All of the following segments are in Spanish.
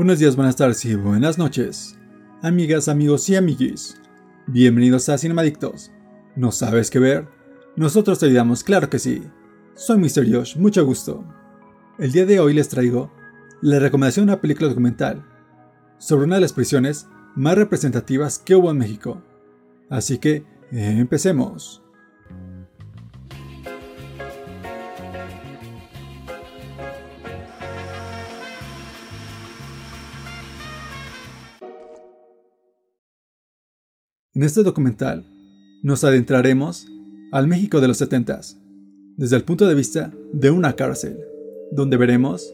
Buenos días, buenas tardes y buenas noches. Amigas, amigos y amiguis. Bienvenidos a Cinemadictos. ¿No sabes qué ver? Nosotros te ayudamos, claro que sí. Soy Mr. Josh, mucho gusto. El día de hoy les traigo la recomendación de una película documental sobre una de las prisiones más representativas que hubo en México. Así que, empecemos. En este documental nos adentraremos al México de los 70 desde el punto de vista de una cárcel, donde veremos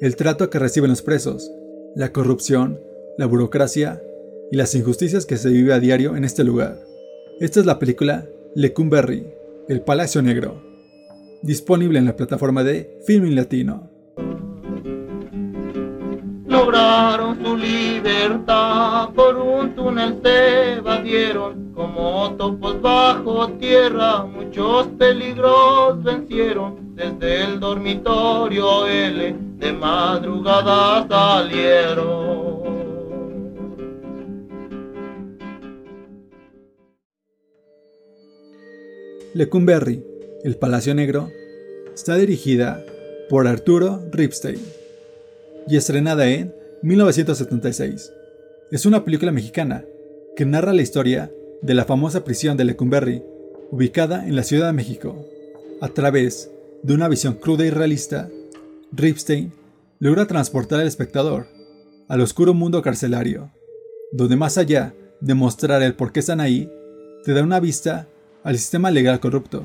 el trato que reciben los presos, la corrupción, la burocracia y las injusticias que se vive a diario en este lugar. Esta es la película Lecumberri, El Palacio Negro, disponible en la plataforma de Filming Latino. Lograron su libertad, por un túnel se evadieron, como topos bajo tierra, muchos peligros vencieron, desde el dormitorio. L de madrugada salieron. Lecumberri, El Palacio Negro, está dirigida por Arturo Ripstein y estrenada en 1976. Es una película mexicana que narra la historia de la famosa prisión de Lecumberri, ubicada en la Ciudad de México. A través de una visión cruda y realista, Ripstein logra transportar al espectador al oscuro mundo carcelario, donde más allá de mostrar el por qué están ahí, te da una vista al sistema legal corrupto,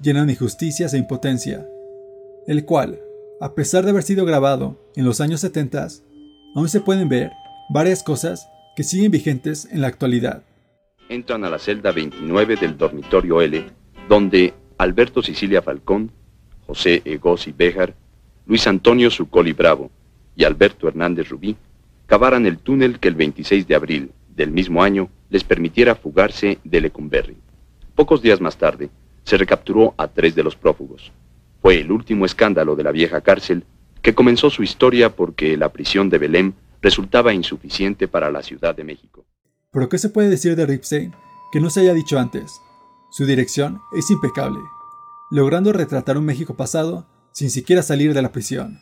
lleno de injusticias e impotencia, el cual, a pesar de haber sido grabado en los años 70, aún se pueden ver varias cosas que siguen vigentes en la actualidad. Entran a la celda 29 del dormitorio L, donde Alberto Sicilia Falcón, José Egosi Béjar, Luis Antonio Sucoli Bravo y Alberto Hernández Rubí cavaran el túnel que el 26 de abril del mismo año les permitiera fugarse de Lecumberri. Pocos días más tarde, se recapturó a tres de los prófugos. Fue el último escándalo de la vieja cárcel que comenzó su historia porque la prisión de Belém resultaba insuficiente para la Ciudad de México. ¿Pero qué se puede decir de Ripstein que no se haya dicho antes? Su dirección es impecable, logrando retratar un México pasado sin siquiera salir de la prisión,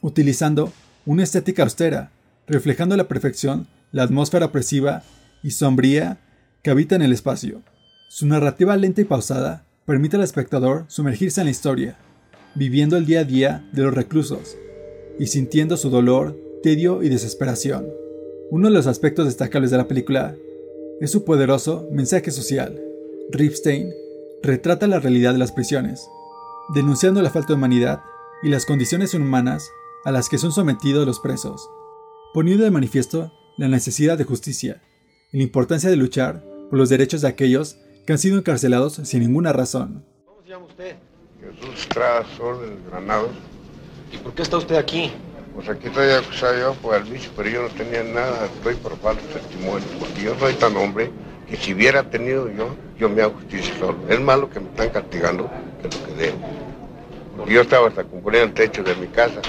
utilizando una estética austera, reflejando a la perfección la atmósfera opresiva y sombría que habita en el espacio. Su narrativa lenta y pausada permite al espectador sumergirse en la historia, viviendo el día a día de los reclusos y sintiendo su dolor, tedio y desesperación. Uno de los aspectos destacables de la película es su poderoso mensaje social. Ripstein retrata la realidad de las prisiones, denunciando la falta de humanidad y las condiciones inhumanas a las que son sometidos los presos, poniendo de manifiesto la necesidad de justicia y la importancia de luchar por los derechos de aquellos que han sido encarcelados sin ninguna razón. ¿Cómo se llama usted? Estrada Sol Granados. ¿Y por qué está usted aquí? Pues aquí estoy acusado yo por el vicio, pero yo no tenía nada, estoy por falta de testimonio, porque yo soy tan hombre que si hubiera tenido yo, yo me hago justicia solo. Es malo que me están castigando que lo que debo. Porque yo estaba hasta componiendo el techo de mi casa.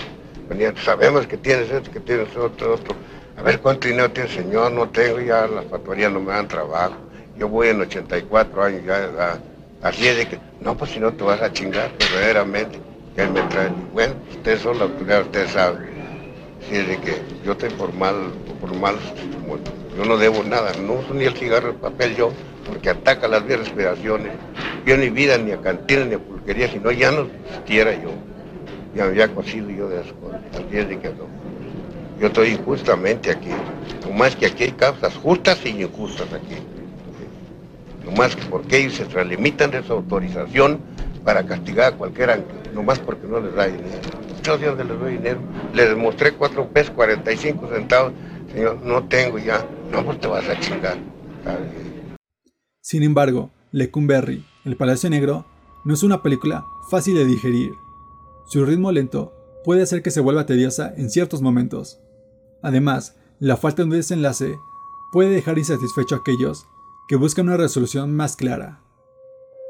Venía, sabemos que tienes esto, que tienes otro, otro. A ver cuánto dinero tiene señor, no tengo, ya las factorías no me dan trabajo. Yo voy en 84 años ya de edad. Así es de que, no, pues si no te vas a chingar, verdaderamente. Que él me trae. Bueno, ustedes son la autoridad, ustedes saben. Así es de que yo estoy por mal, por mal, yo no debo nada, no uso ni el cigarro, el papel yo, porque ataca las vías respiraciones. Yo ni vida, ni a cantina, ni a pulquería, sino ya no existiera yo. Ya había cocido yo de las cosas. Así es de que no. Yo estoy injustamente aquí. No más que aquí hay causas justas y injustas aquí. No más que porque ellos se extralimitan de su autorización para castigar a cualquiera, no más porque no les da dinero. Muchos días les doy dinero. Les mostré cuatro pesos 45 centavos. Señor, no tengo ya. No, pues te vas a chingar. Sin embargo, Lecumberri, El Palacio Negro, no es una película fácil de digerir. Su ritmo lento puede hacer que se vuelva tediosa en ciertos momentos. Además, la falta de un desenlace puede dejar insatisfecho a aquellos que buscan una resolución más clara.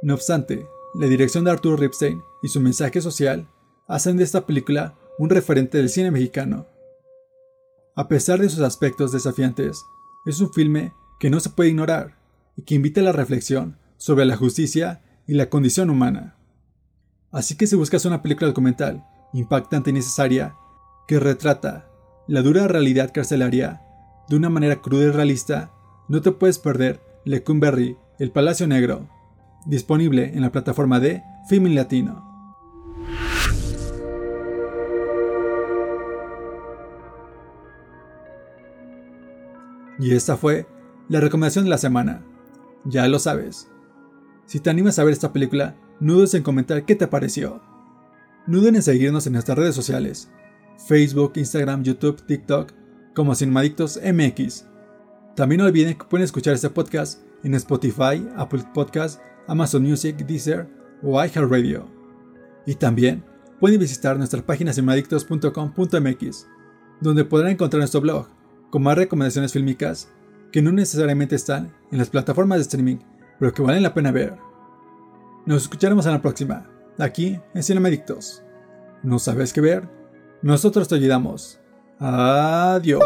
No obstante, la dirección de Arthur Ripstein y su mensaje social hacen de esta película un referente del cine mexicano. A pesar de sus aspectos desafiantes, es un filme que no se puede ignorar y que invita a la reflexión sobre la justicia y la condición humana. Así que si buscas una película documental impactante y necesaria, que retrata la dura realidad carcelaria de una manera cruda y realista, no te puedes perder Lecumberri, El Palacio Negro, disponible en la plataforma de Film Latino. Y esta fue la recomendación de la semana. Ya lo sabes. Si te animas a ver esta película, no dudes en comentar qué te pareció. No en seguirnos en nuestras redes sociales, Facebook, Instagram, YouTube, TikTok, como Cinemadictos MX. También no olviden que pueden escuchar este podcast en Spotify, Apple Podcasts, Amazon Music, Deezer o iHeartRadio. Y también pueden visitar nuestra página cinemadictos.com.mx, donde podrán encontrar nuestro blog con más recomendaciones fílmicas que no necesariamente están en las plataformas de streaming, pero que valen la pena ver. Nos escucharemos en la próxima, aquí en Cinemadictos. ¿No sabes qué ver? Nosotros te ayudamos. Adiós.